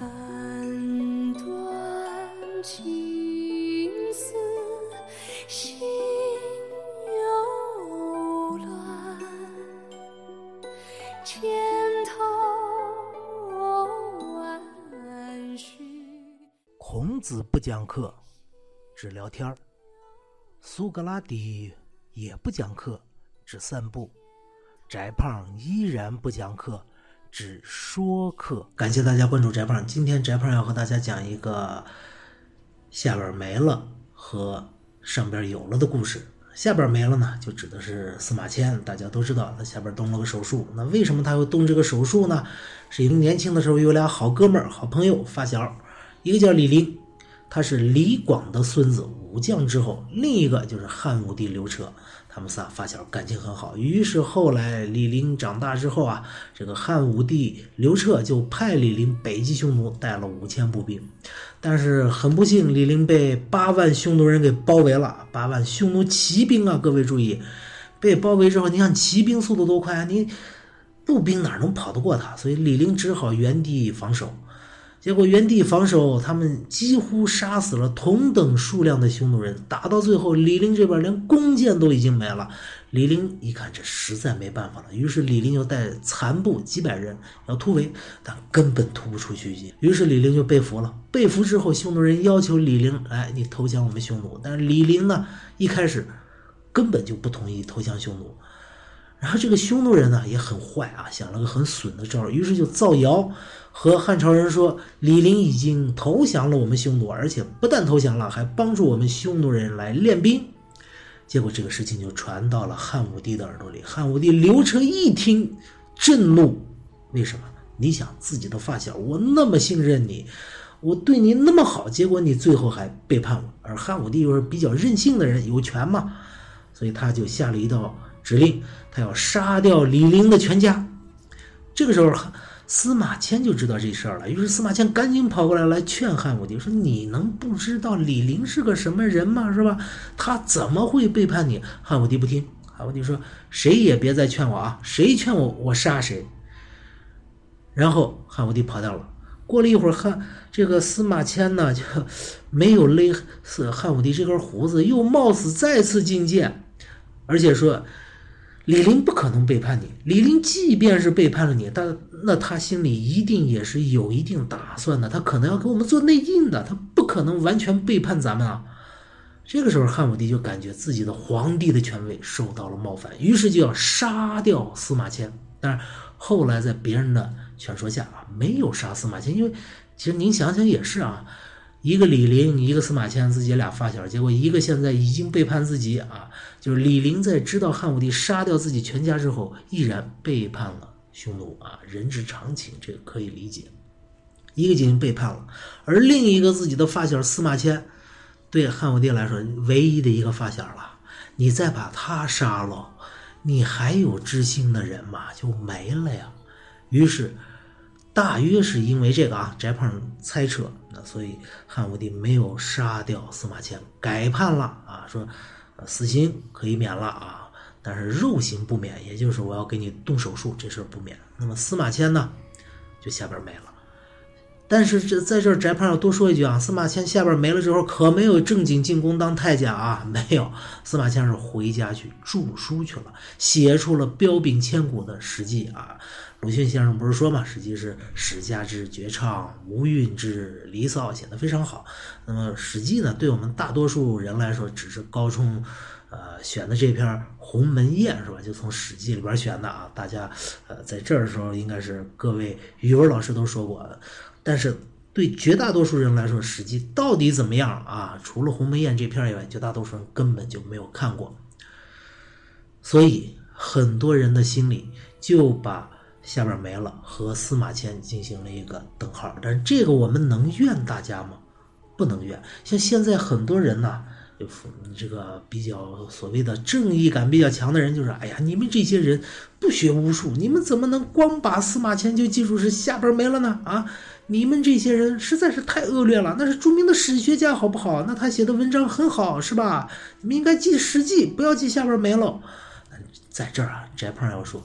斩断情丝心又乱，千头万绪。孔子不讲课，只聊天儿；苏格拉底也不讲课，只散步；翟胖依然不讲课，只说课。感谢大家关注翟胖，今天翟胖要和大家讲一个下边没了和上边有了的故事。下边没了呢，就指的是司马迁。大家都知道，他下边动了个手术。那为什么他会动这个手术呢？是因为年轻的时候有俩好哥们儿、好朋友、发小，一个叫李陵，他是李广的孙子，武将之后；另一个就是汉武帝刘彻，他们仨发小感情很好。于是后来李陵长大之后啊，这个汉武帝刘彻就派李陵北击匈奴，带了五千步兵。但是很不幸，李陵被八万匈奴人给包围了。八万匈奴骑兵啊，各位注意，被包围之后，你看骑兵速度多快啊，你步兵哪能跑得过他？所以李陵只好原地防守。结果原地防守，他们几乎杀死了同等数量的匈奴人。打到最后，李陵这边连弓箭都已经没了。李陵一看，这实在没办法了，于是李陵就带残部几百人要突围，但根本突不出去。于是李陵就被俘了。被俘之后，匈奴人要求李陵：“哎，你投降我们匈奴。”但是李陵呢，一开始根本就不同意投降匈奴。然后这个匈奴人呢也很坏啊，想了个很损的招，于是就造谣和汉朝人说李陵已经投降了我们匈奴，而且不但投降了，还帮助我们匈奴人来练兵。结果这个事情就传到了汉武帝的耳朵里。汉武帝刘彻一听震怒，为什么？你想自己的发小，我那么信任你，我对你那么好，结果你最后还背叛我。而汉武帝又是比较任性的人，有权嘛，所以他就下了一道指令，他要杀掉李陵的全家。这个时候，司马迁就知道这事儿了，于是司马迁赶紧跑过来来劝汉武帝说：“你能不知道李陵是个什么人吗？是吧？他怎么会背叛你？”汉武帝不听，汉武帝说：“谁也别再劝我啊！谁劝我，我杀谁。”然后汉武帝跑掉了。过了一会儿，汉这个司马迁呢就没有勒死汉武帝这根胡子，又冒死再次进谏，而且说。李陵不可能背叛你。李陵即便是背叛了你，但那他心里一定也是有一定打算的。他可能要给我们做内应的，他不可能完全背叛咱们啊。这个时候，汉武帝就感觉自己的皇帝的权威受到了冒犯，于是就要杀掉司马迁。但是后来在别人的劝说下啊，没有杀司马迁，因为其实您想想也是啊。一个李陵，一个司马迁，自己俩发小，结果一个现在已经背叛自己啊！就是李陵在知道汉武帝杀掉自己全家之后，毅然背叛了匈奴啊！人之常情，这个可以理解。一个已经背叛了，而另一个自己的发小司马迁，对汉武帝来说唯一的一个发小了，你再把他杀了，你还有知心的人吗？就没了呀。于是。大约是因为这个啊，翟胖猜测，那所以汉武帝没有杀掉司马迁，改判了啊，说死刑可以免了啊，但是肉刑不免，也就是我要给你动手术这事儿不免。那么司马迁呢，就下边没了。但是这在这儿翟胖要多说一句啊，司马迁下边没了之后，可没有正经进宫当太监啊，没有，司马迁是回家去著书去了，写出了彪炳千古的《史记》啊。鲁迅先生不是说嘛，《史记》是史家之绝唱，无韵之离骚，写的非常好。那么《史记》呢，对我们大多数人来说，只是高中，呃，选的这篇《鸿门宴》是吧？就从《史记》里边选的啊。大家，呃，在这儿的时候，应该是各位语文老师都说过。但是对绝大多数人来说，《史记》到底怎么样啊？除了《鸿门宴》这篇以外，绝大多数人根本就没有看过。所以很多人的心里就把。下边没了，和司马迁进行了一个等号，但这个我们能怨大家吗？不能怨。像现在很多人呐，就这个比较所谓的正义感比较强的人，就是哎呀，你们这些人不学无术，你们怎么能光把司马迁就记住是下边没了呢？啊，你们这些人实在是太恶劣了。那是著名的史学家，好不好？那他写的文章很好，是吧？你们应该记《史记》，不要记下边没了。在这儿啊，翟胖要说。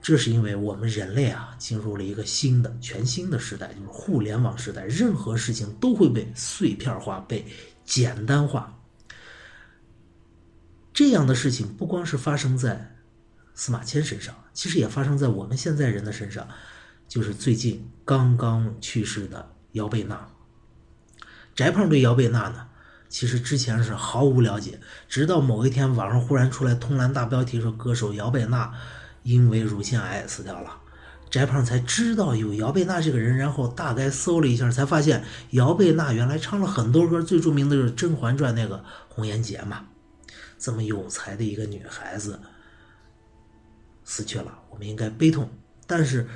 这是因为我们人类啊进入了一个新的、全新的时代，就是互联网时代，任何事情都会被碎片化、被简单化。这样的事情不光是发生在司马迁身上，其实也发生在我们现在人的身上，就是最近刚刚去世的姚贝娜。翟胖对姚贝娜呢，其实之前是毫无了解，直到某一天网上忽然出来通栏大标题说歌手姚贝娜因为乳腺癌死掉了，翟胖才知道有姚贝娜这个人，然后大概搜了一下，才发现姚贝娜原来唱了很多歌，最著名的就是《甄嬛传》那个红颜劫嘛。这么有才的一个女孩子死去了，我们应该悲痛。但是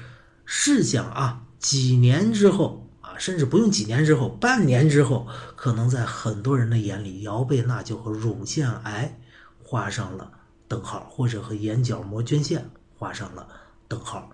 试想啊，几年之后啊，甚至不用几年之后，半年之后，可能在很多人的眼里，姚贝娜就和乳腺癌画上了等号，或者和眼角膜捐献画上了等号。